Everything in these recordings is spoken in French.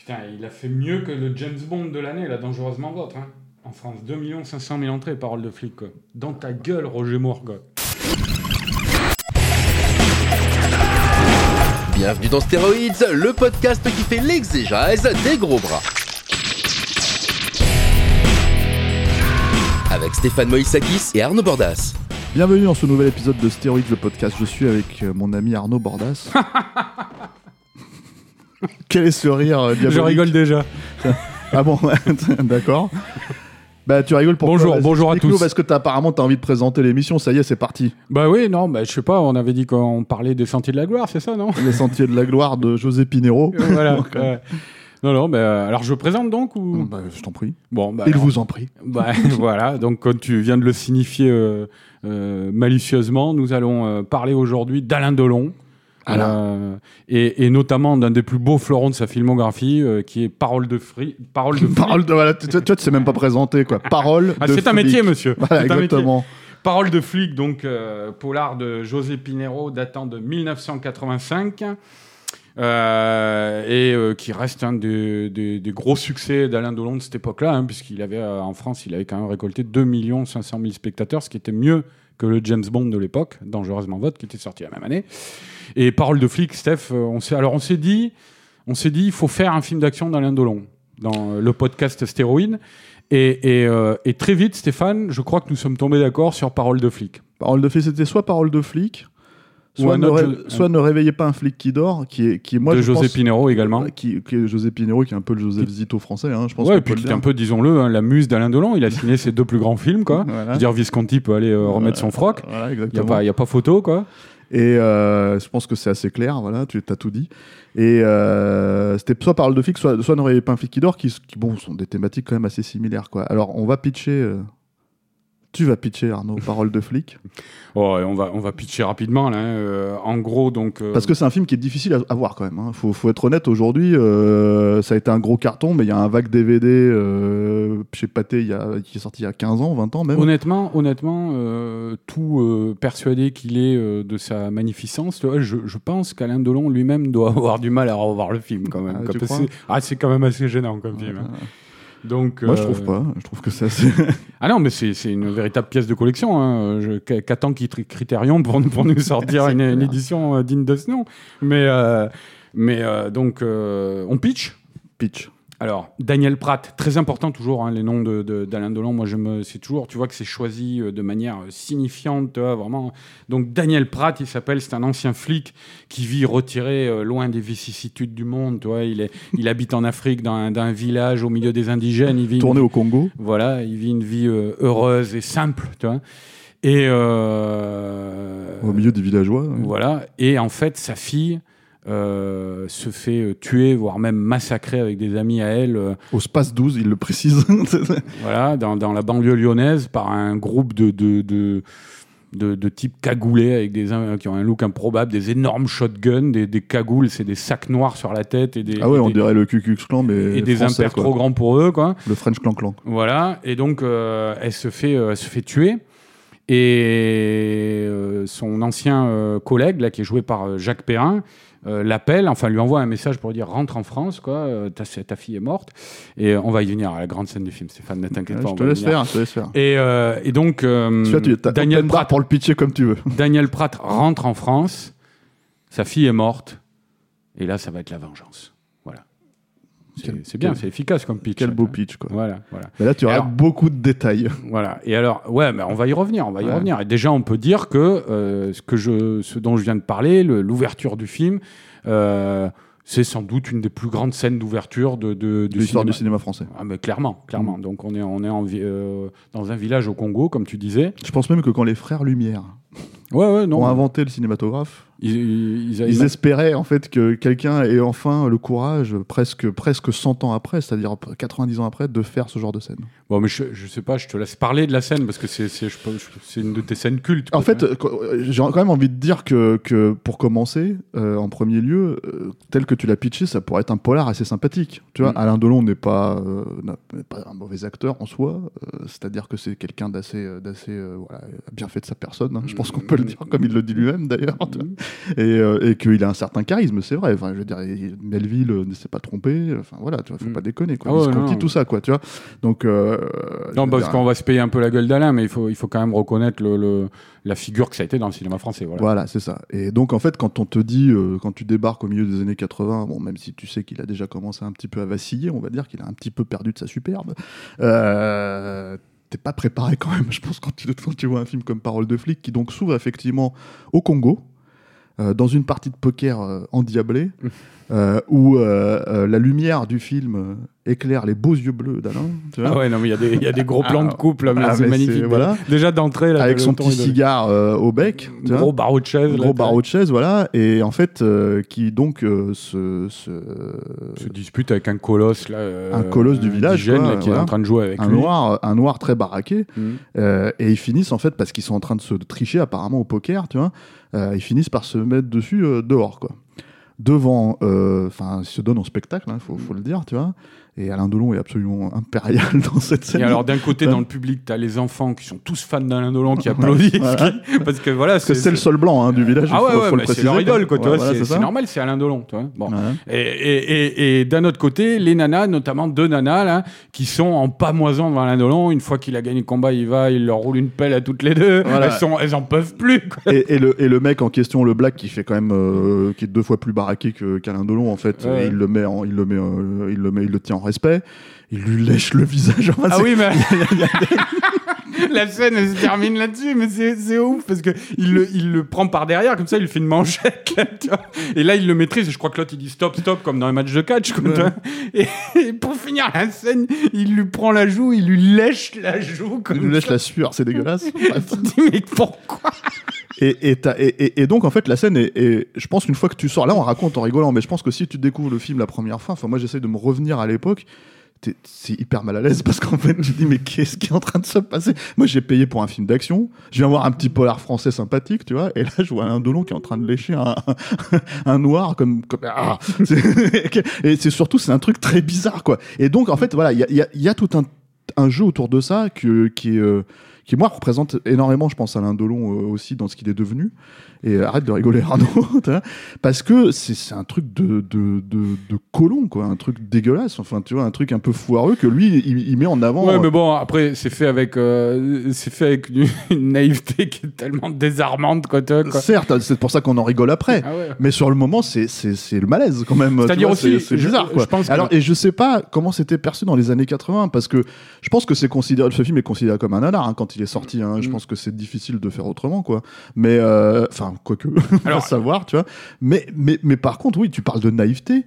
Putain, il a fait mieux que le James Bond de l'année, là, dangereusement votre. Hein. En France, 2 500 000 entrées, parole de flic, quoi. Dans ta gueule, Roger Moore, quoi. Bienvenue dans Stéroïdes, le podcast qui fait l'exégèse des gros bras. Avec Stéphane Moïsakis et Arnaud Bordas. Bienvenue dans ce nouvel épisode de Stéroïdes, le podcast. Je suis avec euh, mon ami Arnaud Bordas. Quel est ce rire euh, diabolique Je rigole déjà. Ah bon, d'accord. Bah tu rigoles pour Bonjour, bonjour à tous. Parce que t'as, apparemment t'as envie de présenter l'émission, ça y est, c'est parti. Bah oui, non, bah, je sais pas, on avait dit qu'on parlait des Sentiers de la Gloire, c'est ça, non? Les Sentiers de la Gloire de José Pinero. Voilà. Donc, euh, ouais. Non, non, bah, euh, alors je présente donc ou? Bah, je t'en prie. Bon, bah, Il alors- vous en prie. Bah, voilà, donc comme tu viens de le signifier euh, euh, malicieusement, nous allons euh, parler aujourd'hui d'Alain Delon. Euh, et, et notamment d'un des plus beaux fleurons de sa filmographie, euh, qui est Parole de Free. Parole de Parole de voilà, tu, tu sais même pas présenter quoi. Parole. Ah, de c'est un flic. métier, monsieur. Voilà, C'est un métier. exactement. Parole de flic, donc euh, polar de José Pinero, datant de 1985. euh, et euh, qui reste un des, des- des gros succès d'Alain Delon de cette époque-là, hein, puisqu'il avait euh, en France, il avait quand même récolté 2 500 000 spectateurs, ce qui était mieux que le James Bond de l'époque, Dangereusement Vote, qui était sorti la même année. Et Parole de flic, Steph, euh, on s'est, alors on s'est dit, on s'est dit, il faut faire un film d'action d'Alain Delon dans euh, le podcast. Et, et, euh, et très vite, Stéphane, je crois que nous sommes tombés d'accord sur Parole de flic. Parole de flic, c'était soit parole de flic, soit, ne, autre ré- jeu- soit ne réveillez pas un flic qui dort, qui est, qui est moi de je José pense- Pinero également. Qui, qui est José Pinero, qui est un peu le Joseph Zito français, hein, je pense. Ouais, et puis qui est un peu, disons-le, hein, la muse d'Alain Delon. Il a signé ses deux plus grands films, quoi. Voilà. Je veux dire, Visconti peut aller euh, remettre son froc. Voilà, Il n'y a, a pas photo, quoi. Et euh, je pense que c'est assez clair, voilà, tu as tout dit. Et euh, c'était soit parole de flic, soit, soit réveillez pas un qui dort, qui, qui, bon, sont des thématiques quand même assez similaires, quoi. Alors, on va pitcher. Tu vas pitcher, Arnaud, parole de flic. Oh, et on, va, on va pitcher rapidement, là. hein. Euh, en gros, donc. euh, Parce que c'est un film qui est difficile à, à voir quand même. Hein. Faut, faut être honnête, aujourd'hui, euh, ça a été un gros carton, mais il y a un vague DVD chez Pathé il y a, qui est sorti il y a 15 ans, 20 ans même. Honnêtement, honnêtement, tout persuadé qu'il est de sa magnificence, je, je pense qu'Alain Delon lui-même doit avoir du mal à revoir le film quand même. Ah, c'est- ah, c'est quand même assez gênant comme film. hein. Donc, Moi, je euh, trouve pas. Je trouve que c'est assez. Ah non, mais c'est une véritable pièce de collection. Hein. Qu- Qu'attend Criterion pour, pour nous sortir une, une édition euh, digne de ce nom? Mais, euh, mais donc, on pitch? Pitch. Alors, Daniel Pratt, très important toujours, hein, les noms de- de- d'Alain Delon. Moi, je me, c'est toujours, tu vois que c'est choisi euh, de manière euh, signifiante, tu vois, vraiment. Donc, Daniel Pratt, il s'appelle, c'est un ancien flic qui vit retiré euh, loin des vicissitudes du monde, tu vois. Il, est, il habite en Afrique, dans un, dans un village au milieu des indigènes. Il vit une Tourné au Congo. voilà, il vit une vie euh, heureuse et simple, tu vois. Et euh, Au milieu des villageois. ouais. voilà. Et en fait, sa fille euh, se fait euh, tuer, voire même massacrer avec des amis à elle, euh, Au Space 12, il le précise. voilà, dans, dans la banlieue lyonnaise, par un groupe de de, de, de, de types cagoulés avec des qui ont un look improbable, des énormes shotguns, des, des cagoules, c'est des sacs noirs sur la tête et des ah ouais, et on des, dirait le Klux Klan, mais et des français, impairs quoi. trop grands pour eux, quoi. Le French Clan Clan. Voilà, et donc euh, elle, se fait, euh, elle se fait tuer. Et euh, son ancien collègue, là, qui est joué par Jacques Perrin, euh, l'appelle, enfin lui envoie un message pour lui dire rentre en France, quoi, euh, ta, ta fille est morte. Et on va y venir à la grande scène du film, Stéphane, ne t'inquiète Ouais, pas. je te laisse faire, je te laisse faire. Et, euh, et donc, tu Daniel, Pratt, pour le pitcher comme tu veux. Daniel Pratt rentre en France, sa fille est morte, et là, ça va être la vengeance. C'est bien, c'est efficace comme pitch. Quel beau pitch, quoi. Voilà, voilà. Mais là, tu auras beaucoup de détails. Voilà. Et alors, ouais, mais on va y revenir, on va y Ouais. revenir. Et déjà, on peut dire que euh, ce que je, ce dont je viens de parler, le- l'ouverture du film, euh, c'est sans doute une des plus grandes scènes d'ouverture de, de, de l'histoire du cinéma français. Ah, mais clairement, clairement. Mm. Donc, on est, on est en euh, dans un village au Congo, comme tu disais. Je pense même que quand les frères Lumière Ouais, ouais, ont non. inventé le cinématographe. Ils, ils- ils- Ils espéraient en fait que quelqu'un ait enfin le courage, presque, presque 100 ans après, c'est-à-dire 90 ans après, de faire ce genre de scène. Bon, mais je, je sais pas, je te laisse parler de la scène parce que c'est une de tes scènes cultes. En fait, euh, euh, j'ai quand même envie de dire que, que pour commencer, euh, en premier lieu, euh, tel que tu l'as pitché, ça pourrait être un polar assez sympathique. Tu vois, Mm. Alain Delon n'est pas, euh, un mauvais acteur en soi, c'est-à-dire que c'est quelqu'un d'assez, d'assez, voilà, bien fait de sa personne. hein. Je pense qu'on peut le dire comme il le dit lui-même d'ailleurs. Et, euh, et qu'il a un certain charisme, c'est vrai. Enfin, je veux dire, il- Melville euh, ne s'est pas trompé. Enfin voilà, tu vois, faut Mm. pas déconner. Quoi. Ah ouais, non. tout ça, quoi. Tu vois. Donc. euh, Non, parce qu'on va se payer un peu la gueule d'Alain, mais il faut, il faut quand même reconnaître le, le- la figure que ça a été dans le cinéma français. Voilà. Voilà, c'est ça. Et donc, en fait, quand on te dit, euh, quand tu débarques au milieu des années 80, bon, même si tu sais qu'il a déjà commencé un petit peu à vaciller, on va dire qu'il a un petit peu perdu de sa superbe, euh, t'es pas préparé quand même, je pense, quand tu, quand tu vois un film comme Parole de flic, qui donc s'ouvre effectivement au Congo, euh, dans une partie de poker euh, endiablée, euh, où la lumière du film éclaire les beaux yeux bleus d'Alain, Ah ouais, non, mais il y a des- il y, a des gros plans de couple, là, mais Ah, c'est mais magnifique. c'est- voilà. Déjà d'entrée, là, avec le son petit cigare euh, au bec, tu vois. Gros barreau de chaise. là, gros t'as- barreau de chaise, voilà, et en fait, euh, qui donc euh, se, se- se dispute avec un colosse là, Un colosse du village, indigène, quoi, là, qui voilà. est en train de jouer avec un lui. noir, un noir très baraqué, euh, et ils finissent en fait parce qu'ils sont en train de se tricher apparemment au poker, tu vois, ils finissent par se mettre dessus dehors, quoi. Devant, euh, enfin, ils se donnent en spectacle, il faut, faut le dire, tu vois. Et Alain Delon est absolument impérial dans cette scène. Et alors d'un côté dans le public, t'as les enfants qui sont tous fans d'Alain Delon qui applaudissent, Voilà. parce que voilà, c'est le seul blanc hein, du village. Ah ouais, ouais, mais c'est leur idole, quoi, tu Ouais, vois, voilà, c'est normal, c'est Alain Delon, tu. Bon. Ouais. Et, et, et, et d'un autre côté, les nanas, notamment deux nanas, là, qui sont en pamoison devant Alain Delon. Une fois qu'il a gagné le combat, il va, il leur roule une pelle à toutes les deux. Voilà. Elles, sont, elles en peuvent plus. quoi. et, le, et le mec en question, le black, qui fait quand même, euh, qui est deux fois plus baraqué qu'Alain Delon en fait, il le met, en, il le met, euh, il le met, il le tient en respect. Il lui lèche le visage. Enfin, Ah oui, mais. La scène elle se termine là-dessus, mais c'est ouf parce que il le, il le prend par derrière, comme ça il lui fait une manchette. là, tu vois. et là il le maîtrise, et je crois que l'autre il dit stop, stop, comme dans les matchs de catch. quoi, et, et pour finir la scène, il lui prend la joue, il lui lèche la joue. Comme il lui lèche ça. la sueur, c'est dégueulasse. Tu dis, mais pourquoi? Et, donc en fait la scène est, est- je pense qu'une fois que tu sors là on raconte en rigolant mais je pense que si tu découvres le film la première fois enfin moi j'essaie de me revenir à l'époque c'est hyper mal à l'aise parce qu'en fait tu te dis mais qu'est-ce qui est en train de se passer? Moi j'ai payé pour un film d'action je viens voir un petit polar français sympathique tu vois et là je vois un Delon qui est en train de lécher un, un noir comme, comme ah, et c'est surtout c'est un truc très bizarre quoi. Et donc en fait voilà il y a, y a- y a tout un, un jeu autour de ça que, qui est euh, qui moi représente énormément, je pense, Alain Delon euh, aussi dans ce qu'il est devenu. Et euh, arrête de rigoler Arnaud, parce que c'est un truc de, de, de, de colon, quoi, un truc dégueulasse, enfin tu vois, un truc un peu foireux que lui il, il met en avant. Ouais, euh, mais bon, après, c'est fait avec, euh, c'est fait avec une, une naïveté qui est tellement désarmante, quoi. Certes, c'est pour ça qu'on en rigole après. Ah ouais. Mais sur le moment, c'est le malaise quand même. C'est-à-dire aussi, c'est- je- bizarre quoi. je pense que- Alors et je sais pas comment c'était perçu dans les années 80 parce que je pense que c'est considéré, ce film est considéré comme un nanar hein, quand il est sorti. hein. Je Mm. pense que c'est difficile de faire autrement quoi. Mais euh, enfin quoique, Alors- savoir, tu vois. Mais mais mais par contre, oui, tu parles de naïveté.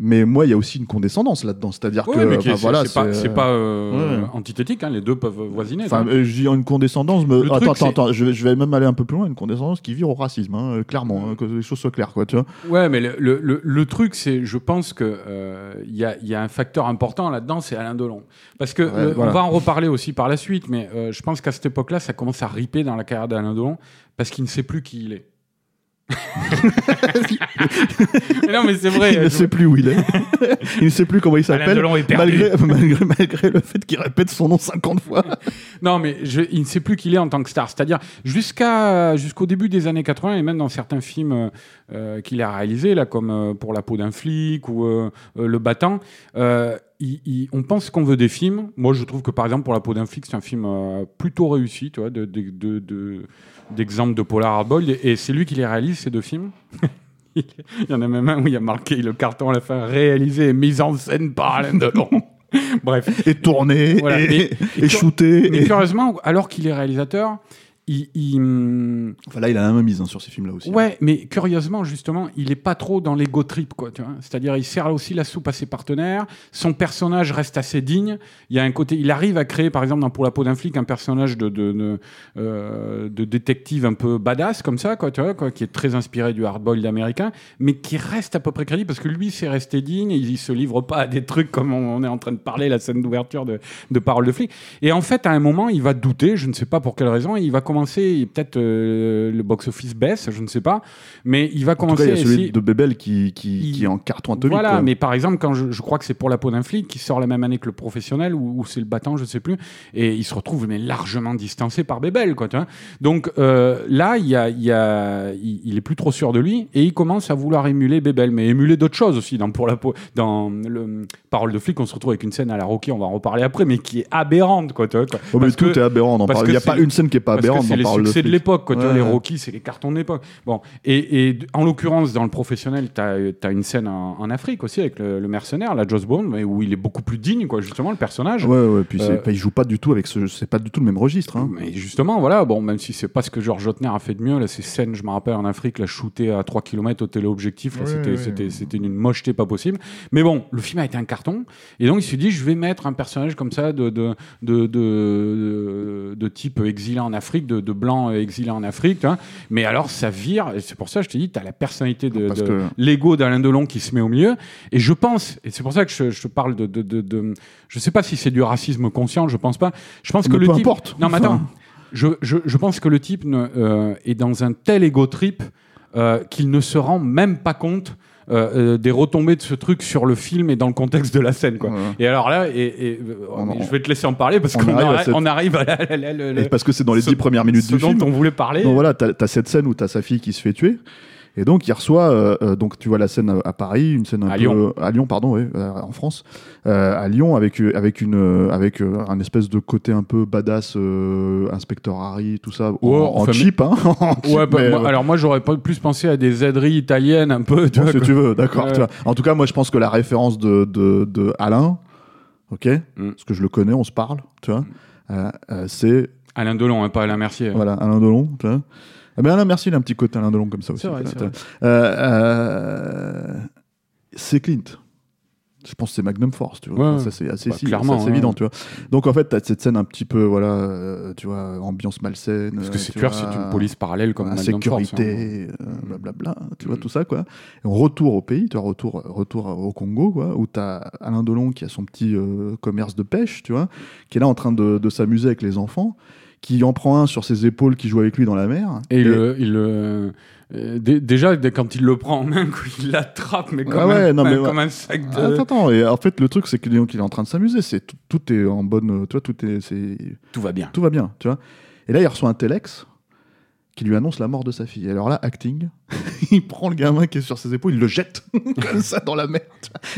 Mais moi, il y a aussi une condescendance là-dedans, c'est-à-dire que mais enfin, voilà, c'est pas, c'est, euh, pas euh, ouais. antithétique, hein, les deux peuvent voisiner. Enfin, euh, je dis une condescendance. Le Attends, truc, attends. Je vais, je vais même aller un peu plus loin. Une condescendance qui vire au racisme, hein, euh, clairement, hein, que les choses soient claires, quoi. Tu vois. Ouais, mais le, le, le- le truc, c'est, je pense que euh, il y, a, y a un facteur important là-dedans, c'est Alain Delon. Parce que Ouais, le- voilà. on va en reparler aussi par la suite, mais euh, je pense qu'à cette époque-là, ça commence à riper dans la carrière d'Alain Delon parce qu'il ne sait plus qui il est. Mais non, mais c'est vrai. il ne je- sait plus où il est. il ne sait plus comment il s'appelle. Malgré, malgré, malgré le fait qu'il répète son nom 50 fois. Non, mais je- il ne sait plus qui il est en tant que star. C'est-à-dire, jusqu'à, jusqu'au début des années 80, et même dans certains films euh, euh, qu'il a réalisés, là, comme euh, Pour la peau d'un flic ou euh, euh, Le battant, euh, il- il- on pense qu'on veut des films. Moi, je trouve que, par exemple, Pour la peau d'un flic, c'est un film euh, plutôt réussi, tu vois, de, de, de- de- d'exemple de Polar Hardball. Et, et c'est lui qui les réalise, ces deux films. il y en a même un où il y a marqué le carton à la fin, réalisé et mis en scène par Alain Delon. Bref. Et tourné, Voilà, et, mais- et shooté. Mais et- curieusement, alors qu'il est réalisateur, il, il- Enfin, là, il a la main mise hein, sur ces films-là aussi. Ouais, mais curieusement, justement, il est pas trop dans l'ego trip, quoi. Tu vois C'est-à-dire, il sert aussi la soupe à ses partenaires. Son personnage reste assez digne. Il y a un côté, il arrive à créer, par exemple, dans Pour la peau d'un flic, un personnage de de, de, euh, de détective un peu badass comme ça, quoi. Tu vois, quoi, qui est très inspiré du hardboiled américain, mais qui reste à peu près crédible parce que lui, c'est resté digne. Il, il se livre pas à des trucs comme on, on est en train de parler la scène d'ouverture de, de Parole de flic. Et en fait, à un moment, il va douter. Je ne sais pas pour quelle raison. et Il va commencer, peut-être euh, le box-office baisse, je ne sais pas, mais il va En tout cas, commencer il y a celui de Bebel qui, qui, Il- qui est en carton atomique. voilà, quoi. mais par exemple, quand je, je crois que c'est pour la peau d'un flic qui sort la même année que le professionnel ou, ou c'est le battant, je sais plus, et il se retrouve mais largement distancé par Bébel, quoi. Tu vois Donc euh, là, il, y a, il, y a, il, il est plus trop sûr de lui et il commence à vouloir émuler Bébel, mais émuler d'autres choses aussi. Dans pour la peau, dans le Parole de flic, on se retrouve avec une scène à la Rocky, on va en reparler après, mais qui est aberrante, quoi. Tu vois, quoi. Oh, mais Parce tout que- est aberrant. Il n'y a pas une scène qui est pas aberrante c'est les succès de l'époque. Tu vois, les. Rocky, c'est les cartons de l'époque. Bon, et, en l'occurrence, dans le professionnel, tu as, une scène en, en Afrique aussi avec le, le mercenaire, la Joss mais où il est beaucoup plus digne, quoi, justement, le personnage. Ouais, ouais, puis Euh, il joue pas du tout avec ce. C'est pas du tout le même registre. Hein. Mais justement, voilà, bon, même si c'est pas ce que Georges Jotner a fait de mieux, là, ces scènes, je me rappelle en Afrique, la shooter à 3 km au téléobjectif, là, Ouais, c'était, ouais, une mocheté pas possible. Mais bon, le film a été un carton, et donc il se dit, je vais mettre un personnage comme ça de, de, de, de, de type exilé en Afrique, de, de blanc exilé en Afrique, hein. mais alors ça vire, et c'est pour ça que je te dis, tu as la personnalité de, que- l'ego d'Alain Delon qui se met au milieu, et je pense, et c'est pour ça que je, te parle de, de, je sais pas si c'est du racisme conscient, je pense pas, je pense que Mais le type... importe. Non, mais attends, je, je, je pense que le type ne, euh, est dans un tel ego trip euh, qu'il ne se rend même pas compte euh, euh, des retombées de ce truc sur le film et dans le contexte de la scène. Quoi. Ouais. Et alors là, et, et, euh, On- mais je vais te laisser en parler parce on qu'on arrive cette- on arrive à la- la- la- la- la- Et parce que c'est dans les ce- dix premières minutes ce du dont film. on voulait parler. Donc voilà, t'as as cette scène où t'as sa fille qui se fait tuer. Et donc il reçoit, euh, euh, donc tu vois la scène à, à Paris, une scène un À peu Lyon. à Lyon, pardon, euh, en France, euh, à Lyon avec euh, avec une euh, avec euh, un espèce de côté un peu badass, euh, inspecteur Harry, tout ça, en, Ouais, en enfin, cheap, hein. en cheap, Ouais, bah, mais, euh, alors moi j'aurais pas plus pensé à des aideries italiennes un peu. tu bon, vois, si tu veux, d'accord. En tout cas, moi je pense que la référence de de, de Alain, ok, Mm. parce que je le connais, on se parle, tu vois, euh, euh, c'est Alain Delon, hein, pas Alain Mercier. Voilà, Alain Delon. tu vois. Ah ben Alain, merci, il a un petit côté Alain Delon comme ça aussi. C'est vrai, c'est vrai. Euh, euh, c'est Clint. Je pense que c'est Magnum Force, tu vois. Ouais, ça c'est assez, bah, si- clairement, c'est ouais. évident, tu vois. Donc en fait, t'as cette scène un petit peu, voilà, euh, tu vois, ambiance malsaine. Parce que c'est tu clair, c'est une police parallèle comme Magnum Force, hein. insécurité, euh, blablabla, tu vois, Mm. tout ça, quoi. Et on retour au pays, tu vois, retour, retour au Congo, quoi, où t'as Alain Delon qui a son petit euh, commerce de pêche, tu vois, qui est là en train de, de s'amuser avec les enfants, qui en prend un sur ses épaules, qui joue avec lui dans la mer. Et, il le- il le- euh, dé- déjà, quand il le prend en main, il l'attrape, mais comme, Ah ouais, un, non, mais comme ouais. un sac de. Attends, attends, et en fait, le truc, c'est qu'il est, en train de s'amuser. C'est tout, tout est en bonne, tu vois, tout est, Tout va bien. tout va bien, tu vois. Et là, il reçoit un telex qui lui annonce la mort de sa fille. Et alors là, acting, il prend le gamin qui est sur ses épaules, il le jette comme ça dans la mer.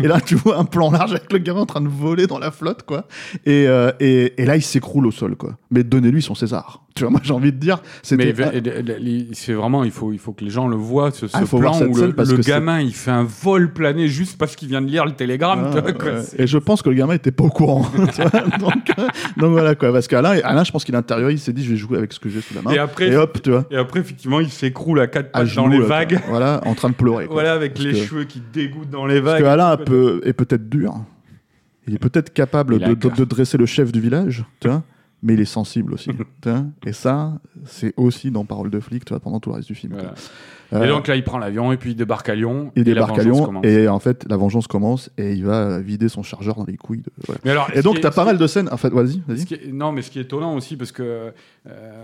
Et là, tu vois un plan large avec le gamin en train de voler dans la flotte, quoi. Et, euh, et, et là, il s'écroule au sol, quoi. Mais donnez-lui son César. Tu vois, moi, j'ai envie de dire, Mais c'est vraiment, il faut, il faut que les gens le voient, ce, ce Ah, voir plan où le, le gamin, il fait un vol plané juste parce qu'il vient de lire le télégramme. Ah, tu vois, quoi. ouais. Et je pense que le gamin était pas au courant. tu vois. donc, euh, donc voilà quoi. Parce qu'Alain, Alain, je pense qu'il intériorise, il s'est dit je vais jouer avec ce que j'ai sous la main. Et après- et hop, tu vois. Et après, effectivement, il s'écroule à quatre à pattes dans genoux, les là, vagues. quoi. Voilà, en train de pleurer. quoi. Voilà, avec Parce les que- cheveux qui dégoûtent dans les Parce vagues. que Alain peut- est peut-être dur. Il est peut-être capable de, de dresser le chef du village, tu vois. Mais il est sensible aussi. vois. Et ça, c'est aussi dans Parole de flic, tu vois, pendant tout le reste du film. Voilà. Euh, Et donc là, il prend l'avion et puis il débarque à Lyon. il et la débarque à Lyon commence. et en fait la vengeance commence et il va vider son chargeur dans les couilles. de- voilà. Mais alors, Et donc t'as pas mal de scènes. En fait, vas-y, qui est- non, mais ce qui est étonnant aussi, parce que euh,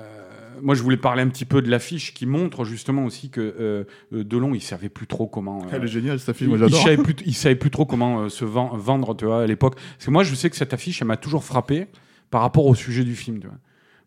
moi, je voulais parler un petit peu de l'affiche qui montre justement aussi que euh, Delon, il savait plus trop comment. Elle est géniale cette affiche, moi il j'adore. savait plus, il savait plus trop comment se ven- vendre, tu vois, à l'époque. Parce que moi, je sais que cette affiche, elle m'a toujours frappé par rapport au sujet du film, tu vois.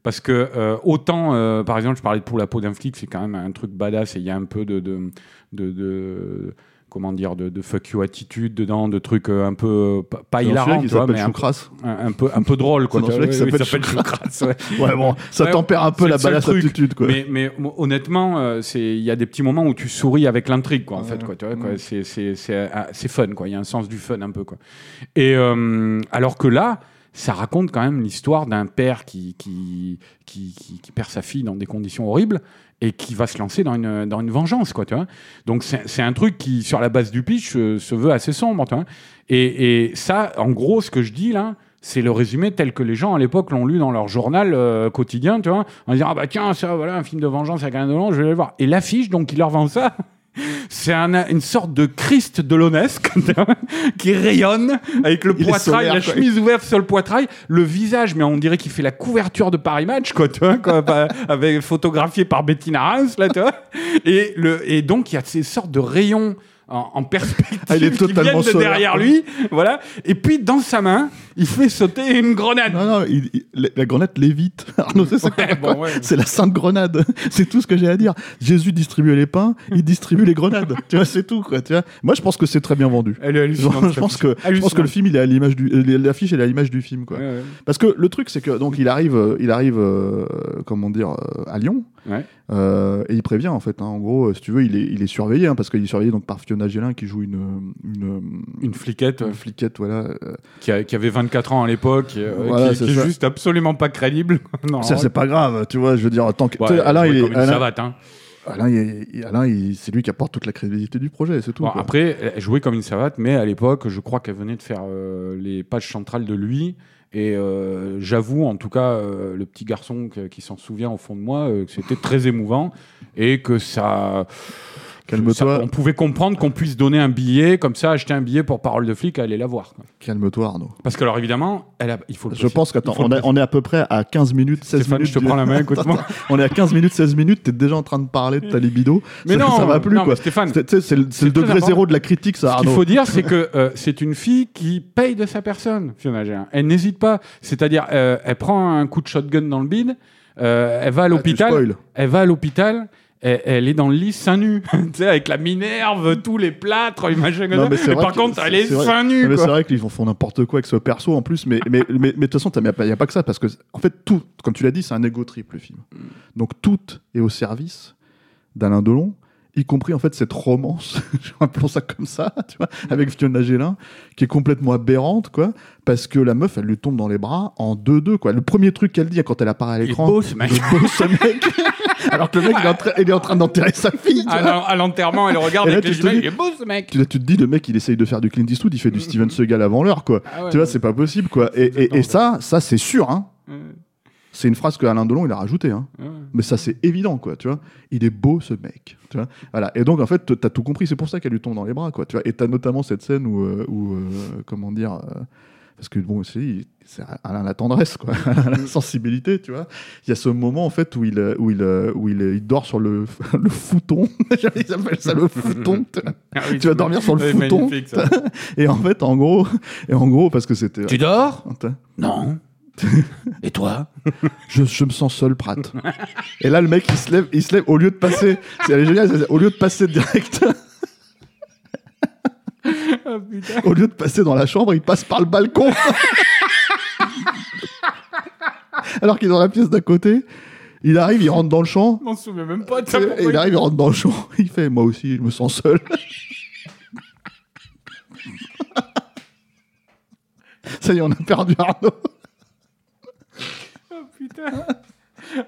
Parce que euh, autant, euh, par exemple, je parlais de Pour la peau d'un flic, c'est quand même un truc badass et il y a un peu de, de, de, de- comment dire, de, de fuck you attitude dedans, de trucs euh, un peu euh, pas, hilarants, tu vois, mais un, Choucras. un, un peu, un peu drôle, quoi. C'est qui s'appelle Choucras, ouais. Bon, ça Ouais, tempère un peu la truc. attitude, quoi. Mais, honnêtement, euh, c'est il y a des petits moments où tu souris avec l'intrigue, quoi, en Ouais. fait, quoi. Tu vois, quoi. C'est c'est c'est ah, c'est fun, quoi. Il y a un sens du fun un peu, quoi. Et euh, alors que là, ça raconte quand même l'histoire d'un père qui qui, qui, perd sa fille dans des conditions horribles et qui va se lancer dans une, dans une vengeance, quoi, tu vois. Donc, c'est un truc qui, sur la base du pitch, euh, se veut assez sombre, tu vois. Et, et ça, en gros, ce que je dis là, c'est le résumé tel que les gens à l'époque l'ont lu dans leur journal euh, quotidien, tu vois, en disant ah bah tiens ça voilà un film de vengeance avec Delon, je vais le voir. Et l'affiche donc il leur vend ça. C'est un- une sorte de Christ de l'Onesque qui rayonne avec le poitrail, la chemise ouverte sur le poitrail, le visage, mais on dirait qu'il fait la couverture de Paris Match, quoi, tu vois, quoi, avec photographié par Bettina Reims, là, tu vois. Et, le, et donc, il y a ces sortes de rayons en, en perspective Ah, il est qui totalement viennent de derrière lui, voilà. Et puis, dans sa main, il fait sauter une grenade. Non, non, il- il- la- grenade lévite. Arnaud, c'est Ouais, bon, ouais. La sainte grenade. C'est tout ce que j'ai à dire. Jésus distribuait les pains, il distribue les grenades. tu vois, c'est tout, quoi. Tu vois. Moi, je pense que c'est très bien vendu. Elle est hallucinante. Genre, je pense que, je pense que le film, il est à l'image du, euh, l'affiche, elle est à l'image du film, quoi. Ouais, ouais. Parce que le truc, c'est que donc il arrive, euh, il arrive, euh, comment dire, euh, à Lyon, Ouais. euh, et il prévient en fait. hein. en gros, euh, si tu veux, il est, il est surveillé, hein, parce qu'il est surveillé donc par Fiona Gélin qui joue une, une, Une fliquette euh, une fliquette, voilà. euh, qui, a- qui avait 24 ans à l'époque, euh, Voilà, qui, est juste absolument pas crédible. non, ça, c'est pas grave, tu vois. Je veux dire, tant que Ouais, sais, Alain, il est, une Alain, savate, hein. Alain, il- Alain, il- c'est lui qui apporte toute la crédibilité du projet, c'est tout. Bon, après, elle jouait comme une savate, mais à l'époque, je crois qu'elle venait de faire euh, les pages centrales de lui. Et euh, j'avoue, en tout cas, euh, le petit garçon qui s'en souvient au fond de moi, euh, que c'était très émouvant et que ça. Calme-toi. On pouvait comprendre qu'on puisse donner un billet, comme ça, acheter un billet pour parole de flic, aller la voir. Calme-toi, Arnaud. Parce que, alors évidemment, elle a, il faut le Je pense qu'attends, on, est- préciser. on est à peu près à 15 minutes, 16 Stéphane, minutes. je te du- prends la main, écoute-moi. on est à 15 minutes, 16 minutes, t'es déjà en train de parler de ta libido. Mais ça, non, ça va plus, non, quoi. Stéphane, C'est- le, c'est le très degré zéro de la critique, ça, Ce qu'il Arnaud. faut dire, c'est que euh, c'est une fille qui paye de sa personne, Fiona Gérard. Elle n'hésite pas. C'est-à-dire, euh, elle prend un coup de shotgun dans le bide, euh, elle va à Ah, l'hôpital, elle va à l'hôpital, elle, elle est dans le lit seins nus, tu sais, avec la minerve, tous les plâtres, imagine. Non, mais vrai par contre, elle est vrai- seins nus, mais c'est vrai qu'ils font, n'importe quoi avec ce perso en plus, mais mais mais mais de toute façon, il n'y a, a pas que ça parce que en fait tout, comme tu l'as dit, c'est un ego trip le film. Donc tout est au service d'Alain Delon, y compris en fait cette romance, appelons ça comme ça, tu vois, avec Fiona Gélin, qui est complètement aberrante quoi, parce que la meuf, elle lui tombe dans les bras en 2-2 quoi. Le premier truc qu'elle dit quand elle apparaît à est l'écran, beau, ce mec. il est beau, ce mec. Alors que le mec, il est en train, il est en train d'enterrer sa fille. tu À, vois. l'en- à l'enterrement, elle regarde Et là, avec les tu te dis- il est beau, ce mec. Tu, tu te dis, le mec, il essaye de faire du Clint Eastwood, il fait du Steven Seagal avant l'heure, quoi. Ah ouais, tu vois, ouais. c'est pas possible, quoi. Et, et- et ça, ça c'est sûr, hein. C'est une phrase que Alain Delon, il a rajoutée, hein. Mais ça, c'est évident, quoi, tu vois. Il est beau, ce mec, tu vois. Voilà. Et donc, en fait, t'as tout compris. C'est pour ça qu'elle lui tombe dans les bras, quoi, tu vois. Et t'as notamment cette scène où, euh, où, euh, comment dire, euh, parce que bon, c'est Alain la tendresse, quoi, Alain la sensibilité, tu vois. Il y a ce moment, en fait, où il, euh, où il, euh, où il, euh, il dort sur le, le fouton. Ils appellent ça le fouton. Ah oui, Tu vas dormir sur le fouton. Et en fait, en gros, et en gros, parce que c'était. Tu dors? Attends. Non. Et toi? Je, je me sens seul, Pratt. Et là, le mec, il se lève, il se lève au lieu de passer. C'est c'est- au lieu de passer direct, Putain. au lieu de passer dans la chambre, il passe par le balcon. Alors qu'il est dans la pièce d'à côté, il arrive, il rentre dans le champ. Je m'en souviens même pas de ça. Et pourquoi il arrive, il rentre dans le champ. Il fait, moi aussi, je me sens seul. Ça y est, on a perdu Arnaud. Oh, putain.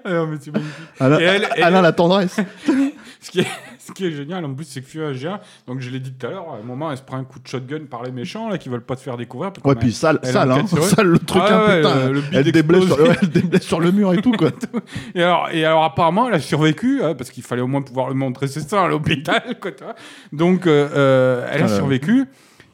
Ah non, mais c'est magnifique. Alain, Et elle- la tendresse. Ce qui, est, ce qui est génial, en plus, c'est que Gérard, donc je l'ai dit tout à l'heure, à un moment, elle se prend un coup de shotgun par les méchants, là, qui veulent pas te faire découvrir. Ouais, puis sale, sale, hein. Sale le truc, Ah hein, putain. le- le elle, déblaye sur, explosé. ouais, elle déblaye sur le mur et tout, quoi. Et alors, et alors, apparemment, elle a survécu, hein, parce qu'il fallait au moins pouvoir lui montrer ses seins à l'hôpital, quoi. Donc, euh, euh, elle a là. survécu,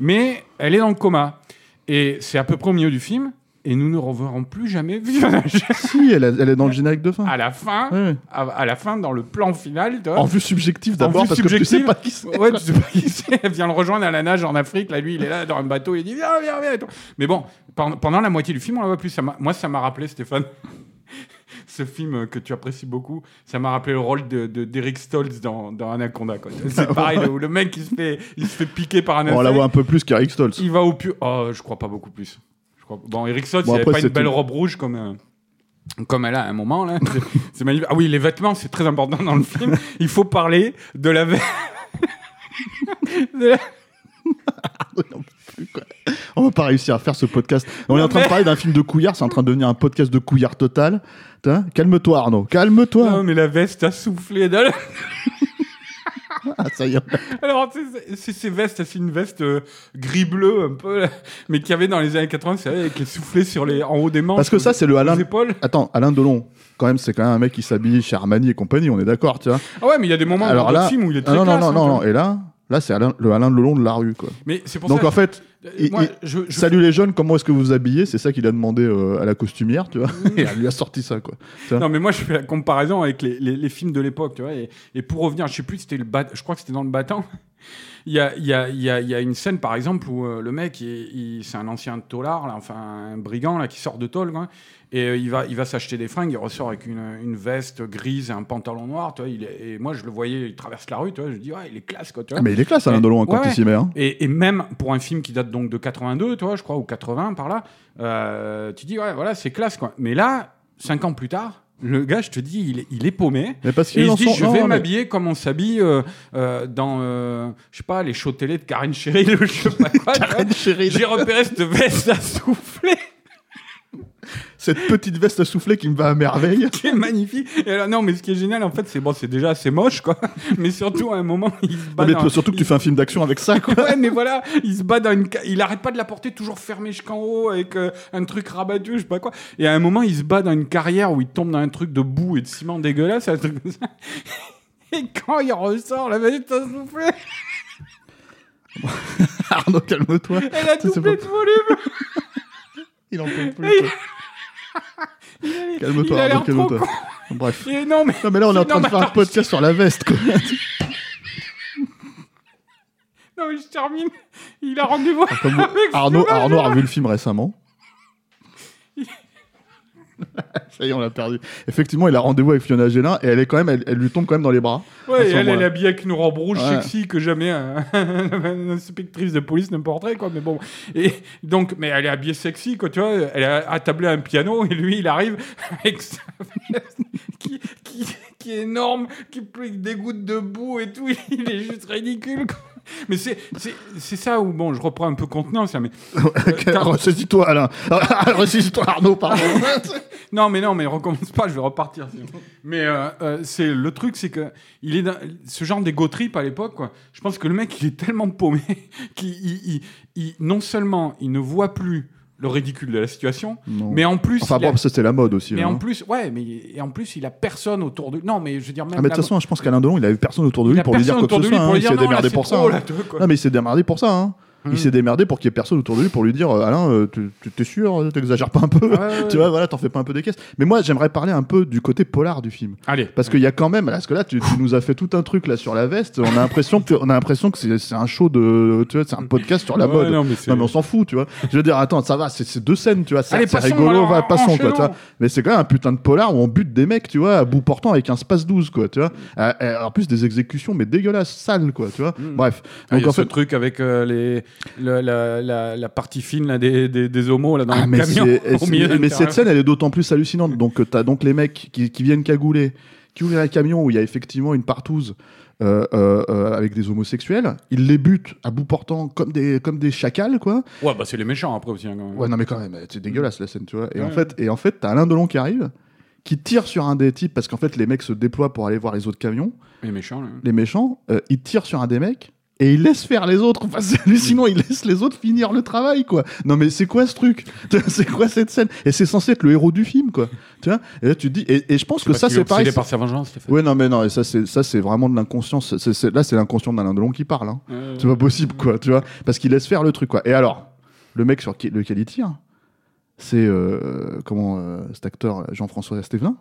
mais elle est dans le coma. Et c'est à peu près au milieu du film, et nous ne reverrons plus jamais Fiona Gérard. si, elle, a- elle est dans le générique de fin. à la fin, Ouais. à, à la fin, dans le plan final, tu vois. En vue subjective d'abord, vue parce que tu sais subjective. pas qui c'est. Ouais, tu sais pas qui c'est. Elle vient le rejoindre à la nage en Afrique. Là, lui, il est là dans un bateau. Il dit Viens, viens, viens. et tout. Mais bon, pendant, pendant la moitié du film, on la voit plus. Ça m'a- moi, ça m'a rappelé, Stéphane, ce film que tu apprécies beaucoup. Ça m'a rappelé le rôle de- de- d'Eric Stoltz dans, dans Anaconda. quoi. C'est pareil, le, le mec, il se, fait, il se fait piquer par un On la insecte. voit un peu plus qu'Eric Stoltz. Il va au plus. Oh, je crois pas beaucoup plus. Crois... Bon, Eric Stoltz, Bon, il avait après, pas une belle tout. robe rouge comme. euh, Comme elle a à un moment, là. C'est- magnifique. Ah oui, les vêtements, c'est très important dans le film. Il faut parler de la. ve- de la- on va pas réussir à faire ce podcast. On est en train de parler d'un film de couillard, c'est en train de devenir un podcast de couillard total. Calme-toi Arnaud, calme-toi. Non, mais la veste a soufflé. dans le- Ah, ça y est. Alors, tu sais, c'est ces vestes, c'est une veste euh, gris-bleu un peu, là, mais qu'il y avait dans les années 80, c'est vrai, avec les soufflets sur les, en haut des manches. Parce que ça, c'est le Alain. épaules. Attends, Alain Delon, quand même, c'est quand même un mec qui s'habille chez Armani et compagnie, on est d'accord, tu vois. Ah ouais, mais il y a des moments Alors dans là, le film où il est ah très non, non, classe, non, hein, non, non, vois. et là, là, c'est Alain- le Alain Delon de la rue, quoi. Mais c'est pour Donc ça en fait, moi, je, je- salut les jeunes, comment est-ce que vous vous habillez? C'est ça qu'il a demandé euh, à la costumière, tu vois. Et elle lui a sorti ça, quoi. Non, mais moi, je fais la comparaison avec les, les- les films de l'époque, tu vois. Et, et pour revenir, je sais plus, c'était le bat, je crois que c'était dans le battant. Il y a, il y, a, il y, a, il y a une scène, par exemple, où euh, le mec, il, il- c'est un ancien tolard, là, enfin un brigand là, qui sort de tôle, quoi. Et euh, il va, il va s'acheter des fringues, il ressort avec une, une veste grise et un pantalon noir, tu vois. Il est, et moi, je le voyais, il traverse la rue, tu vois. Je dis, ouais, il est classe, quoi, tu vois. Ah, mais il est classe, Alain Ouais. Delon, quand Ouais, il s'y met. Hein. Et, et même pour un film qui date donc de 82, tu vois, je crois, ou 80 par là, euh, tu dis, ouais, voilà, c'est classe, quoi. Mais là, cinq ans plus tard, le gars, je te dis, il est, il est paumé. Mais parce Et qu'il il se dit, je vais mais- m'habiller comme on s'habille euh, euh, dans, euh, je sais pas, les shows télé de Karen Cheryl ou je sais pas quoi. tu vois. Karen Cheryl. J'ai repéré cette veste à souffler Cette petite veste soufflée qui me va à merveille. qui est magnifique. Et alors, non, mais ce qui est génial, en fait, c'est bon, c'est déjà assez moche, quoi. Mais surtout, à un moment, il se bat mais dans- surtout que tu fais un film d'action avec ça, quoi. Ouais, mais voilà, il se bat dans une. Il arrête pas de la porter toujours fermée jusqu'en haut avec euh, un truc rabattu, je sais pas quoi. Et à un moment, il se bat dans une carrière où il tombe dans un truc de boue et de ciment dégueulasse, un truc comme ça. Et quand il ressort, la veste a soufflé. Arnaud, calme-toi. Elle a doublé de volume. Il en peut plus. Et quoi. Il a- Calme-toi, calme-toi. Bref. Et non, mais. Non, mais là, on est en Non, train de faire un podcast sur la veste, quoi. Non, mais je termine. Il a rendez-vous. Avec Arnaud, Arnaud a vu le film récemment. Ça y est, on l'a perdu. Effectivement, il a rendez-vous avec Fiona Gélin et elle est quand même, elle, elle lui tombe quand même dans les bras. Ouais, et elle, elle est habillée avec une robe rouge Ouais. sexy que jamais un- une inspectrice de police ne porterait, quoi. Mais bon. Et donc, mais elle est habillée sexy, quoi, tu vois. Elle est attablée à un piano et lui, il arrive avec sa veste qui, qui, qui est énorme, qui pleut des gouttes de boue et tout. Il est juste ridicule. Mais c'est, ça où, bon, je reprends un peu contenance, là, mais. quand- Ressaisis-toi, Alain. Ressaisis-toi, Arnaud, pardon. Non, mais non, mais recommence pas, je vais repartir. Mais euh, euh, c'est le truc, c'est que il est dans- ce genre d'égo trip à l'époque, quoi. Je pense que le mec, il est tellement paumé qu'il il- il- il- non seulement il ne voit plus le ridicule de la situation, Non. mais en plus, Enfin a- bon, ça c'était la mode aussi. mais là, en hein. plus, ouais, mais et en plus, il a personne autour de. Non, mais je veux dire même. Ah, mais de toute façon, je pense qu'Alain Delon, il avait personne autour de lui a pour lui dire quoi que ce de lui soit. hein. Il s'est démerdé pour ça. hein. Non, mais il s'est démerdé pour ça. Il s'est démerdé pour qu'il y ait personne autour de lui pour lui dire euh, Alain, euh, tu- t'es sûr T'exagères pas un peu Ouais, ouais, Tu vois, voilà, t'en fais pas un peu des caisses. Mais moi, j'aimerais parler un peu du côté polar du film. Allez. Parce qu'il y a quand même, parce que là, tu, tu nous as fait tout un truc là sur la veste. On a l'impression que, on a l'impression que c'est un show de, tu vois, c'est un podcast sur la Ouais, mode. non, mais on s'en fout, tu vois. Je veux dire, attends, ça va, c'est deux scènes, tu vois. C'est rigolo, alors, va, passons, quoi, tu vois. Mais c'est quand même un putain de polar où on bute des mecs, tu vois, à bout portant avec un space 12, quoi, tu vois. Euh, euh, en plus, des exécutions, mais dégueulasses, sales, quoi, tu vois. Bref. Ah, il Donc y a en ce truc avec euh, les, le- la, la, la partie fine là, des, des, des homos là, dans Ah, le mais, camion. mais terrain. cette scène, elle est d'autant plus hallucinante. Donc, euh, t'as donc les mecs qui, qui viennent cagouler, qui ouvrent un camion où il y a effectivement une partouze euh, euh, euh, avec des homosexuels. Ils les butent à bout portant comme des, comme des chacals, quoi. Ouais, bah c'est les méchants après aussi. hein, quand même. Ouais, non, mais quand même, c'est dégueulasse la scène, tu vois. Et, en fait, et en fait, t'as Alain Delon qui arrive, qui tire sur un des types, parce qu'en fait, les mecs se déploient pour aller voir les autres camions, Les méchants. là. les méchants. euh, ils tirent sur un des mecs. Et il laisse faire les autres. Enfin, c'est hallucinant. Il laisse les autres finir le travail, quoi. Non, mais c'est quoi ce truc? C'est quoi cette scène? Et c'est censé être le héros du film, quoi. Tu vois? Et là, tu te dis. Et, et je pense que ça, c'est est pareil. obsédé par sa vengeance. Stéphane. Ouais, non, mais non. Et ça, c'est ça, c'est vraiment de l'inconscience. Là, c'est l'inconscient d'Alain Delon qui parle. Hein. Euh, C'est pas possible, quoi. Tu vois Parce qu'il laisse faire le truc, quoi. Et alors, le mec sur qui, lequel il tire, c'est euh, comment euh, cet acteur Jean-François Stévenin.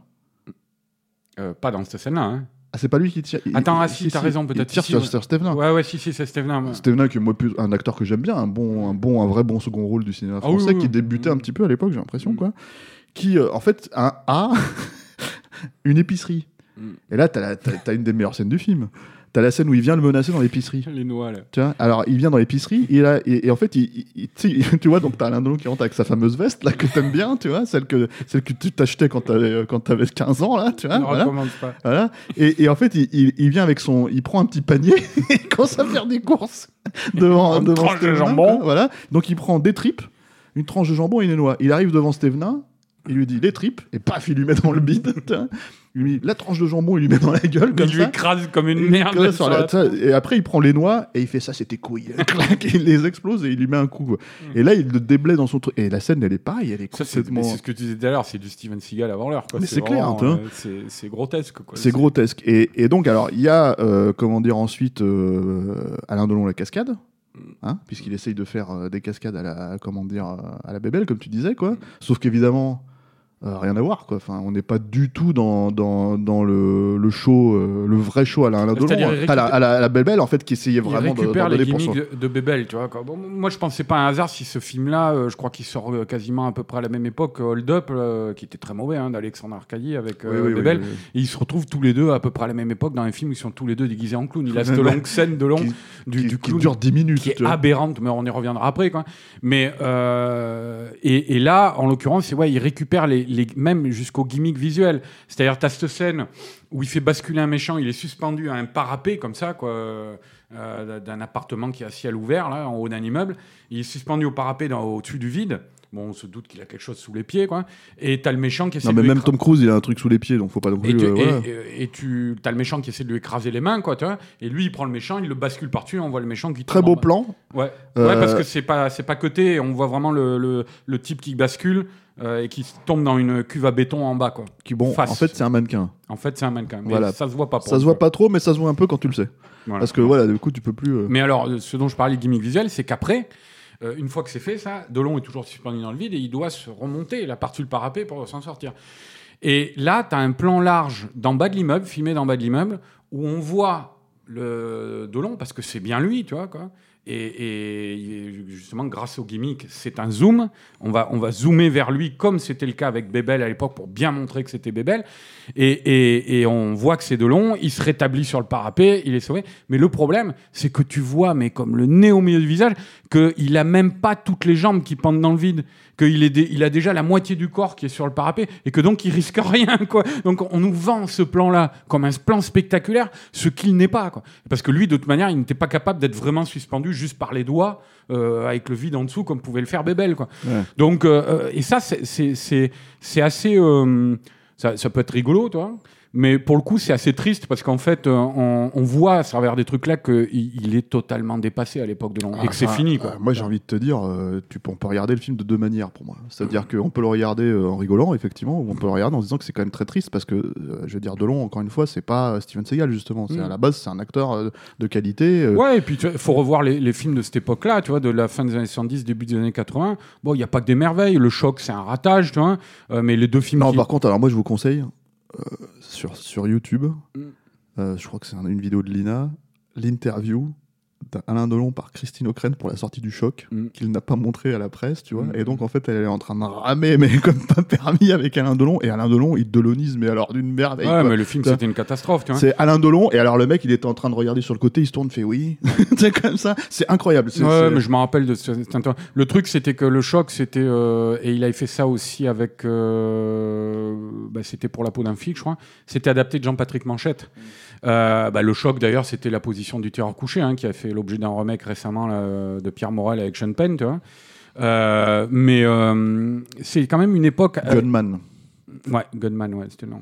euh, pas dans cette scène-là. Hein. Ah, c'est pas lui qui tire. Attends, ah, si, t'as raison, peut-être. tire Si, sur, Stévenin. Ouais, ouais, si, si, c'est Steven. moi. Stevenin, qui est moi plus un acteur que j'aime bien, un bon, un bon, un vrai bon second rôle du cinéma Ah français, oui, qui oui. débutait un petit peu à l'époque, j'ai l'impression, Mm. quoi. Qui, euh, en fait, a, a une épicerie. Mm. Et là, t'as une des meilleures scènes du film. T'as la scène où il vient le menacer dans l'épicerie. Les noix, là. Tu vois alors, il vient dans l'épicerie et, là, et, et en fait, il, il- tu vois, donc t'as Alain qui rentre avec sa fameuse veste là que t'aimes bien, tu vois, celle que, celle que tu t'achetais quand t'avais, quand t'avais 15 ans là, tu vois. ne voilà. recommande pas. Voilà. Et, et en fait, il, vient avec son. Il prend un petit panier et il commence à faire des courses devant, Une devant tranche de jambon. Voilà. Donc il prend des tripes, une tranche de jambon et une noix. Il arrive devant Stévenin, il lui dit les tripes, et paf, il lui met dans le bide. Il lui met la tranche de jambon, il lui met dans la gueule comme Il lui ça. écrase comme une merde. sur la- ça, et après, il prend les noix et il fait ça, c'était couilles. Clac, et il les explose et il lui met un coup. quoi. Et là, il le déblaye dans son truc. Et la scène, elle est pareille, elle est Ça, c'est complètement. mais c'est ce que tu disais tout à l'heure, c'est du Steven Seagal avant l'heure. Mais c'est clair, euh, c'est- grotesque. C'est grotesque. Et, et donc, alors, il y a, euh, comment dire, ensuite, euh, Alain Delon, la cascade, hein, puisqu'il essaye de faire euh, des cascades à la, comment dire, à la bébelle, comme tu disais, quoi. Sauf qu'évidemment, euh, rien à voir, quoi. Enfin, on n'est pas du tout dans, dans, dans le, le show, euh, le vrai show à la il Pas la- à la, à en fait, qui essayait vraiment de, récupère les gimmicks de, de Bebel, tu vois. quoi. Bon, moi, je pense que c'est pas un hasard si ce film-là, euh, je crois qu'il sort quasiment à peu près à la même époque, Hold Up, qui était très mauvais, hein, d'Alexandre Arcadie avec Oui, oui. Et ils se retrouvent tous les deux à peu près à la même époque dans un film où ils sont tous les deux déguisés en clown. Il a cette longue scène de long Qui- du, qui, du qui clown dure 10 minutes. qui est aberrante, mais on y reviendra après. Quoi. Mais euh, et, et là, en l'occurrence, c'est ouais, il récupère les, même jusqu'au gimmick visuel. C'est-à-dire, t'as cette scène où il fait basculer un méchant, il est suspendu à un parapet comme ça, quoi, euh, d'un appartement qui est à ciel ouvert là, en haut d'un immeuble. Il est suspendu au parapet au-dessus du vide. Bon, on se doute qu'il a quelque chose sous les pieds, quoi. Et t'as le méchant qui essaie Non, de mais lui même Tom Cruise, il a un truc sous les pieds, donc faut pas non plus. et tu, euh, et- voilà. et- et tu as le méchant qui essaie de lui écraser les mains, quoi, tu vois. Et lui, il prend le méchant, il le bascule par-dessus, on voit le méchant qui Très beau plan. Ouais, Euh, ouais parce que c'est pas c'est pas côté, on voit vraiment le, le, le type qui bascule euh, et qui tombe dans une cuve à béton en bas quoi. Qui, bon, Face. en fait, c'est un mannequin. En fait, c'est un mannequin, mais Voilà. ça se voit pas. pour Ça se voit pas trop, mais ça se voit un peu quand tu le sais. Voilà. Parce que voilà, du coup, tu peux plus. euh, Mais alors, euh, ce dont je parlais, gimmick visuel, c'est qu'après, euh, une fois que c'est fait, ça, Delon est toujours suspendu dans le vide et il doit se remonter la partie le parapet pour s'en sortir. Et là, tu as un plan large d'en bas de l'immeuble, filmé d'en bas de l'immeuble, où on voit le Delon, parce que c'est bien lui, tu vois, quoi. Et, justement, grâce au gimmick, c'est un zoom. On va, on va zoomer vers lui, comme c'était le cas avec Bébel à l'époque, pour bien montrer que c'était Bébel. Et, et, on voit que c'est Delon, il se rétablit sur le parapet, il est sauvé. Mais le problème, c'est que tu vois, mais comme le nez au milieu du visage, qu'il a même pas toutes les jambes qui pendent dans le vide, qu'il il a déjà la moitié du corps qui est sur le parapet, et que donc il risque rien, quoi. Donc on nous vend ce plan-là comme un plan spectaculaire, ce qu'il n'est pas, quoi. Parce que lui, de toute manière, il n'était pas capable d'être vraiment suspendu juste par les doigts, euh, avec le vide en dessous, comme pouvait le faire Bébel, quoi. Ouais. Donc, euh, euh, et ça, c'est- c'est c'est- c'est assez. euh, ça, ça peut être rigolo, toi. Mais pour le coup, c'est assez triste parce qu'en fait, euh, on, on voit à travers des trucs là qu'il il est totalement dépassé à l'époque de Long et que c'est Enfin, fini. Quoi. euh, moi, j'ai envie de te dire, euh, tu peux, on peut regarder le film de deux manières pour moi. C'est-à-dire qu'on peut le regarder euh, en rigolant, effectivement, ou on peut le regarder en se disant que c'est quand même très triste parce que, je veux dire, Delon, encore une fois, c'est pas Steven Seagal, justement. C'est Mm. à la base, c'est un acteur de qualité. Ouais, et puis il faut revoir les, les films de cette époque-là, tu vois, de la fin des années 70, début des années 80. Bon, il n'y a pas que des merveilles. Le choc, c'est un ratage, tu vois. Mais les deux films. Non, qui- par contre, alors moi, je vous conseille sur, sur YouTube, Mm. euh, je crois que c'est un- une vidéo de Lina, l'interview d'Alain Delon par Christine O'Crane pour la sortie du choc, Mm. qu'il n'a pas montré à la presse, tu vois. Mm. Et donc, en fait, elle est en train de ramer, mais comme pas permis avec Alain Delon. Et Alain Delon, il delonise, mais alors d'une merveille. Ouais, quoi. mais le film, c'était une catastrophe, tu vois. C'est Alain Delon, et alors le mec, il était en train de regarder sur le côté, il se tourne, fait oui. c'est comme ça, c'est incroyable. Ouais, mais je me rappelle de ce, Le truc, c'était que le choc, c'était. euh, et il avait fait ça aussi avec. euh, bah, c'était pour la peau d'un flic, je crois. C'était adapté de Jean-Patrick Manchette. Euh, bah, le choc, d'ailleurs, c'était la position du tireur couché, hein, qui a fait l'objet d'un remake récemment là, de Pierre Morel avec Sean Penn, tu vois. Euh, mais euh, c'est quand même une époque. euh, Gunman. Ouais, Gunman, ouais, c'était le nom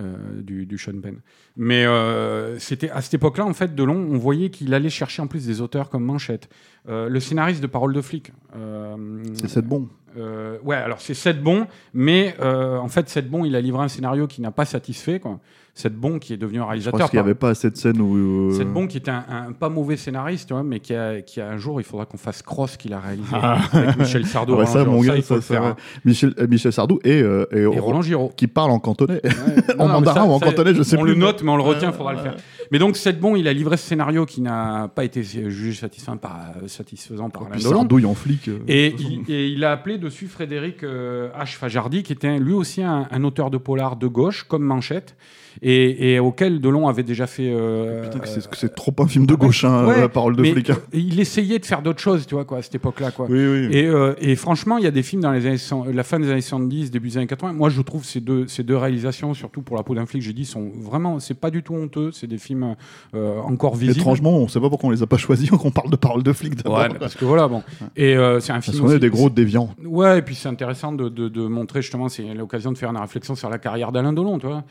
euh, du, du Sean Penn. Mais euh, c'était à cette époque-là, en fait, Delon, on voyait qu'il allait chercher en plus des auteurs comme Manchette. Euh, le scénariste de Parole de flic. euh, C'est cette bon. Euh, ouais, alors c'est Seth Bon, mais euh, en fait, Seth Bon, il a livré un scénario qui n'a pas satisfait. Quoi. Seth Bon, qui est devenu un Je réalisateur. pense qu'il n'y par- avait pas assez de scènes où. euh, Seth Bon, qui était un, un pas mauvais scénariste, tu vois, mais qui a, qui a un jour, il faudra qu'on fasse Cross, qu'il a réalisé avec Michel Sardou. Ah ouais, Roland ça, Giraud. mon gars, il faut ça, le ça, faire. ouais. hein. Michel, euh, Michel Sardou et, euh, et, Et Ro- Roland Giraud. qui parle en cantonais. Non, en non, mandarin ça- ou en ça, cantonais, je sais on plus. le note, mais on le retient, il Ouais, faudra le ouais. faire. Mais donc, Seth Bon, il a livré ce scénario qui n'a pas été jugé satisfaisant par euh, satisfaisant par puis Delon. Sardouille en flic. Et il, et il a appelé dessus Frédéric euh, H. Fajardi, qui était lui aussi un auteur de polar de gauche, comme Manchette, et, et auquel Delon avait déjà fait. euh, Putain, que c'est trop un film de gauche, hein, ouais, la parole de mais flic. hein. Il essayait de faire d'autres choses, tu vois, quoi, à cette époque-là, quoi. Oui, oui. Et, euh, et franchement, il y a des films dans les années, la fin des années 70, début des années 80. Moi, je trouve ces deux, ces deux réalisations, surtout pour La peau d'un flic, j'ai dit, sont vraiment, c'est pas du tout honteux. C'est des films euh, encore visibles. Étrangement, on sait pas pourquoi on les a pas choisis, qu'on parle de parole de flic d'abord. Ouais, parce que voilà, bon. Et euh, c'est un Parce film. qu'on est aussi- des gros déviants. Ouais, et puis c'est intéressant de, de, de montrer justement, c'est l'occasion de faire une réflexion sur la carrière d'Alain Delon, tu vois.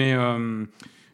Mais euh,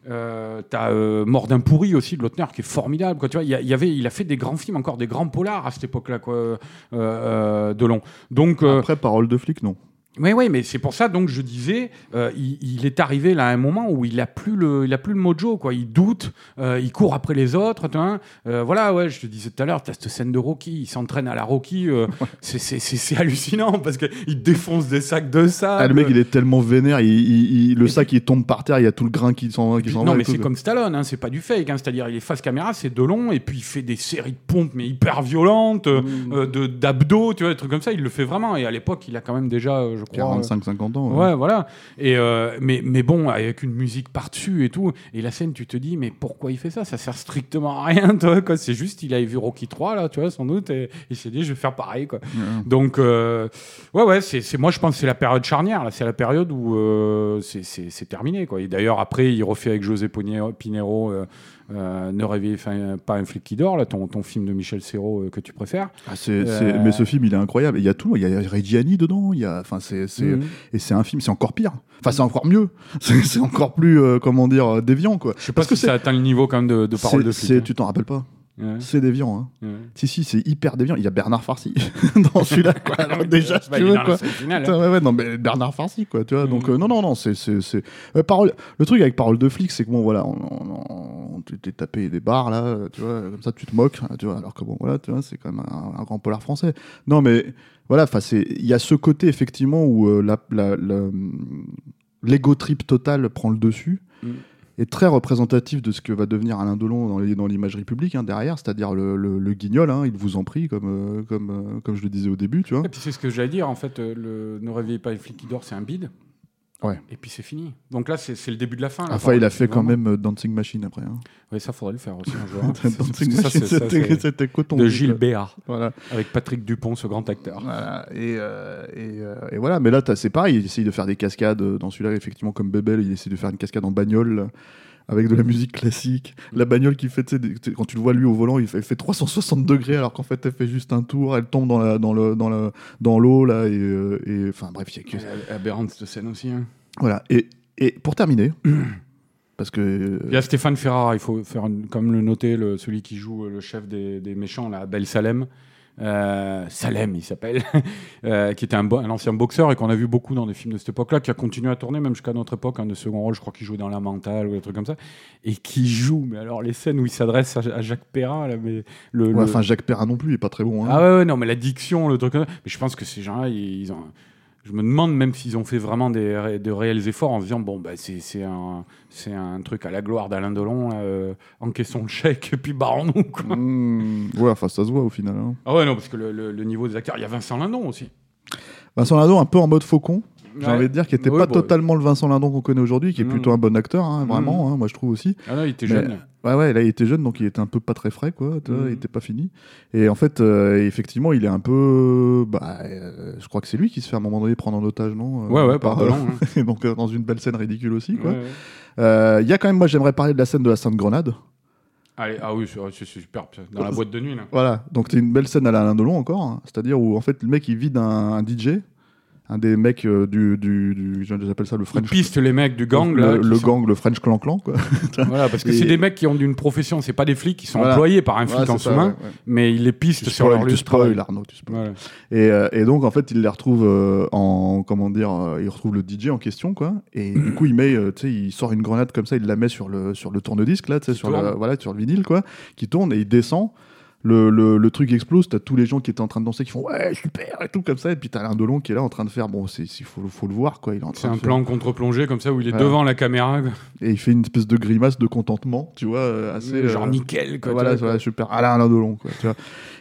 euh, t'as euh, pourri aussi de Lautner qui est formidable, il avait, il a fait des grands films, encore des grands polars à cette époque-là, quoi, euh, euh, Delon. Donc, Après, parole de flic, non. Oui, oui, mais c'est pour ça donc je disais, euh, il, il est arrivé là à un moment où il a plus le, il a plus le mojo quoi. Il doute, euh, il court après les autres. tu vois. Euh, voilà, ouais, je te disais tout à l'heure, t'as cette scène de Rocky, il s'entraîne à la Rocky, euh, c'est- hallucinant parce que il défonce des sacs de sable. Ah, le mec, il est tellement vénère, il, le sac il tombe par terre, il y a tout le grain qui s'en qui non, mais c'est comme Stallone, hein, c'est pas du fake. hein, C'est-à-dire, il est face caméra, c'est de long, et puis il fait des séries de pompes, mais hyper violentes, Mmh. de d'abdos, tu vois, des trucs comme ça. Il le fait vraiment. Et à l'époque, il a quand même déjà, je crois, 45-50 ans. Ouais, voilà. Et euh, mais, mais bon, avec une musique par-dessus et tout. Et la scène, tu te dis, mais pourquoi il fait ça? Ça sert strictement à rien, toi. Quoi. C'est juste, il avait vu Rocky 3, là, tu vois, sans doute, et il s'est dit, je vais faire pareil, quoi. Donc, euh, ouais, ouais, c'est, c'est- moi, je pense que c'est la période charnière, là. C'est la période où euh, c'est, c'est, c'est terminé, quoi. Et d'ailleurs, après, il refait avec José Pinheiro euh, Ne réveillez pas un flic qui dort, là, ton, ton film de Michel Serrault euh, que tu préfères. Ah, Euh, Mais ce film, il est incroyable. Il y a tout. Il y a Reggiani dedans. Il y a, enfin, c'est, c'est- Mhm. et c'est un film, c'est encore pire. Enfin, c'est encore mieux. C'est, encore plus, comment dire, déviant, quoi. Je sais pas Parce que si ça atteint le niveau, quand même, de, de parole de flic. c'est- tu t'en rappelles pas hein. Ouais, C'est déviant. Hein. ouais. Si, si, c'est hyper déviant. Il y a Bernard Farcy dans celui-là, quoi. Alors, déjà, si Bah, tu veux, quoi. hein. Putain, ouais, ouais, non, mais Bernard Farcy, quoi, tu vois. Donc, Mhm. euh, non, non, non, c'est. c'est, c'est- euh, parole... Le truc avec Parole de flic, c'est que, bon, voilà, on, on- on- t'es tapé des barres, là, tu vois, comme ça, tu te moques, hein, tu vois, alors que, bon, voilà, tu vois, c'est quand même un, un grand polar français. Non, mais, voilà. Il y a ce côté, effectivement, où euh, la, l'ego trip total prend le dessus. Mhm. Est très représentatif de ce que va devenir Alain Delon dans l'imagerie publique hein, derrière, c'est-à-dire le guignol, hein, il vous en prie, comme, euh, comme, euh, comme je le disais au début, tu vois. Et puis c'est ce que j'allais dire, en fait, euh, le Ne réveillez pas les flics qui dort, c'est un bide. Ouais. Et puis c'est fini. Donc là, c'est le début de la fin. là, Enfin, il a fait quand même euh, Dancing Machine après. Hein. Oui, ça faudrait le faire aussi un jour. hein. Dancing Machine, c'était coton. De. Gilles Béard, Voilà. avec Patrick Dupont, ce grand acteur. Voilà. Et, euh, et, euh, et voilà, mais là, c'est pareil, il essaye de faire des cascades dans celui-là, effectivement, comme Bebel, il essaie de faire une cascade en bagnole. là, Avec de la musique classique, la bagnole qui fait, quand tu le vois lui au volant, il fait, elle fait 360 degrés alors qu'en fait elle fait juste un tour, elle tombe dans la, dans le, dans le, dans l'eau là et, euh, enfin bref, il y a que Aberrante cette scène aussi. hein. voilà. Et, et pour terminer, parce que euh, Il y a Stéphane Ferrara, il faut faire comme le noter, le, celui qui joue le chef des, des méchants, là, Bel Salem. Euh, Salem, il s'appelle, euh, qui était un, ancien boxeur et qu'on a vu beaucoup dans des films de cette époque-là, qui a continué à tourner même jusqu'à notre époque, un de second rôle, je crois qu'il jouait dans La Mentale ou des trucs comme ça, et qui joue, mais alors les scènes où il s'adresse à, à Jacques Perrin, là, mais le, ouais, le- enfin Jacques Perrin non plus, il est pas très bon. hein. ah ouais, ouais, non, mais la diction, le truc comme ça. Mais je pense que ces gens-là, ils ont. Je me demande même s'ils ont fait vraiment des, de réels efforts en se disant bon, bah, c'est un, truc à la gloire d'Alain Delon, euh, encaissons le chèque et puis barrons-nous. Mmh, ouais, enfin ça se voit au final. hein. Ah ouais, non, parce que le, le- le niveau des acteurs, il y a Vincent Lindon aussi. Vincent Lindon un peu en mode faucon, j'ai Ouais. envie de dire, qui était Ouais, pas bon, totalement le Vincent Lindon qu'on connaît aujourd'hui, qui est Non, plutôt non. un bon acteur, hein, vraiment, Mhm. hein, moi je trouve aussi. Ah non, il était Mais- jeune. Ouais, ouais, là il était jeune, donc il était un peu pas très frais, quoi. Il était pas fini. Et en fait, euh, effectivement, il est un peu. Bah, euh, je crois que c'est lui qui se fait à un moment donné prendre en otage, non Euh, Ouais, ouais, par Delon. hein. Et donc dans une belle scène ridicule aussi, quoi. Il y a quand même, moi j'aimerais parler de la scène de la Sainte Grenade. Allez, ah oui, c'est c'est superbe. Dans la boîte de nuit, là. Voilà, donc c'est une belle scène à la Alain Delon encore, hein. c'est-à-dire où en fait le mec il vide un, un DJ, un des mecs euh, du, du, du j'appelle ça le French piste les mecs du gang, le, là. le sont- gang, le French clan clan quoi. Voilà, parce que Et- c'est des mecs qui ont d'une profession, c'est pas des flics qui sont Voilà. employés par un flic en c'est ça, sous-main, ouais, mais ils les pistent Tu sur leur lieu tu de spoil, Arnaud, tu spoil. Voilà. Et, euh, et donc en fait il les retrouve euh, en comment dire, euh, il retrouve le DJ en question quoi, et du coup il met, euh, tu sais, il sort une grenade comme ça, il la met sur le sur le tourne-disque là, tu sais, sur le voilà sur le vinyle quoi, qui tourne et il descend. Le, le, le truc explose, t'as tous les gens qui étaient en train de danser qui font ouais super et tout comme ça, et puis t'as Alain Delon qui est là en train de faire bon, c'est il faut, faut le voir quoi, il est en train C'est de un faire- plan contre-plongée comme ça où il est Ouais. devant la caméra. et il fait une espèce de grimace de contentement, tu vois, euh, assez Genre euh, nickel. Quoi, voilà, super. Alain, Delon, quoi, tu vois.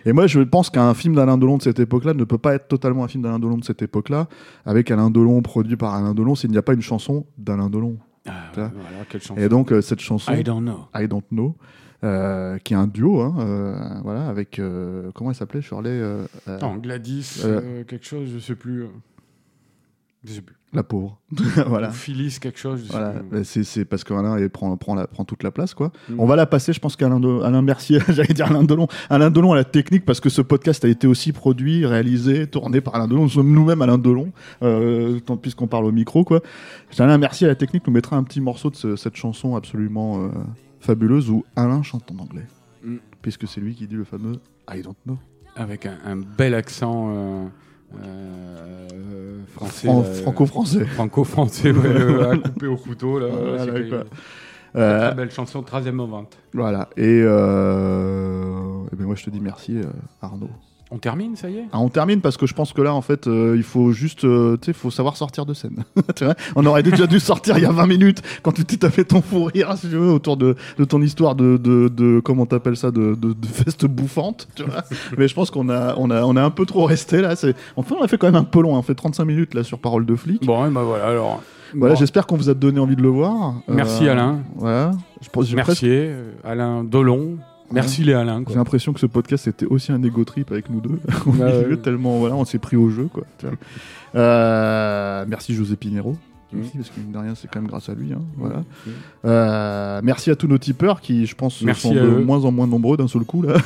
Et moi, je pense qu'un film d'Alain Delon de cette époque-là ne peut pas être totalement un film d'Alain Delon de cette époque-là, avec Alain Delon produit par Alain Delon, s'il n'y a pas une chanson d'Alain Delon. Ah, voilà, quelle chanson. Et donc, euh, cette chanson, I don't know. I Don't Know, euh, qui est un duo, hein, euh, voilà, avec, euh, comment elle s'appelait, Shirley Attends, Gladys, quelque chose, je sais plus. Je sais plus. La pauvre. voilà. Ou Phyllis, quelque chose. Je sais Voilà, plus. C'est c'est parce qu'Alain il prend, prend, la- prend toute la place. quoi. Mm. On va la passer, je pense qu'Alain De- Alain Mercier, j'allais dire Alain Delon, Alain Delon à la technique parce que ce podcast a été aussi produit, réalisé, tourné par Alain Delon. Nous sommes nous-mêmes Alain Delon, euh, tant puisqu'on parle au micro. quoi. Alain Mercier à la technique nous mettra un petit morceau de ce- cette chanson absolument euh, fabuleuse où Alain chante en anglais. Mm. Puisque c'est lui qui dit le fameux I don't know. Avec un, un bel accent euh, euh, français. Fran- euh, Franco-français. Franco-français, ouais, euh, à couper au couteau. Là, Voilà, quoi. Euh, Très belle chanson, 13e vente. voilà. Et, euh, eh ben moi je te dis merci Arnaud. On termine, ça y est Ah, on termine parce que je pense que là, en fait, euh, il faut juste, euh, tu sais, faut savoir sortir de scène. Tu vois on aurait déjà dû sortir il y a 20 minutes quand tu t'es tapé ton fou rire, si tu veux, autour de, de ton histoire de, de, de comment t'appelles ça, de, de, de feste bouffante, tu vois. Mais je pense qu'on a, on a, on a un peu trop resté là. C'est, enfin, on a fait quand même un peu long. On fait 35 minutes là sur Parole de flic. Bon, et bah voilà, alors. Voilà, Bon. j'espère qu'on vous a donné envie de le voir. Merci, Alain. Voilà. Je j'ai Merci, presque- euh, Alain Dolon. Merci les Alain. J'ai l'impression que ce podcast était aussi un ego trip avec nous deux. Milieu, ouais. tellement voilà, on s'est pris au jeu quoi. Euh, merci José Pinero. Mm. Aussi, parce que mine de rien, c'est quand même grâce à lui. hein, voilà. Euh, merci à tous nos tipeurs qui, je pense, Merci sont de eux. moins en moins nombreux d'un seul coup là.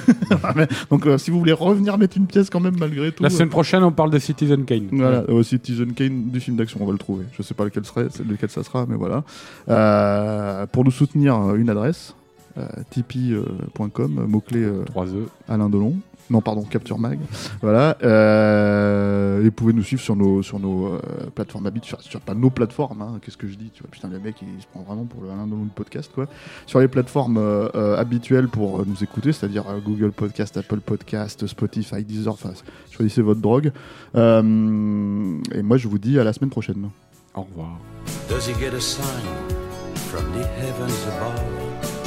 Donc, euh, si vous voulez revenir mettre une pièce quand même malgré tout. La semaine prochaine, on parle de Citizen Kane. voilà, euh, Citizen Kane du film d'action, on va le trouver. Je sais pas lequel, serait, lequel ça sera, mais voilà. Pour nous soutenir, une adresse, tipeee.com, mot-clé euh, 3 œufs. Alain Delon. Non, pardon, Capture Mag. voilà. Euh, et vous pouvez nous suivre sur nos, sur nos euh, plateformes habituelles. Sur, sur- pas nos plateformes, hein, qu'est-ce que je dis tu vois, Putain, le mec, il se prend vraiment pour le Alain Delon du podcast, quoi. Sur les plateformes euh, euh, habituelles pour euh, nous écouter, c'est-à-dire euh, Google Podcast, Apple Podcast, Spotify, Deezer, enfin, choisissez votre drogue. Euh, et moi, je vous dis à la semaine prochaine. Au revoir. Does he get a sign from the heavens above?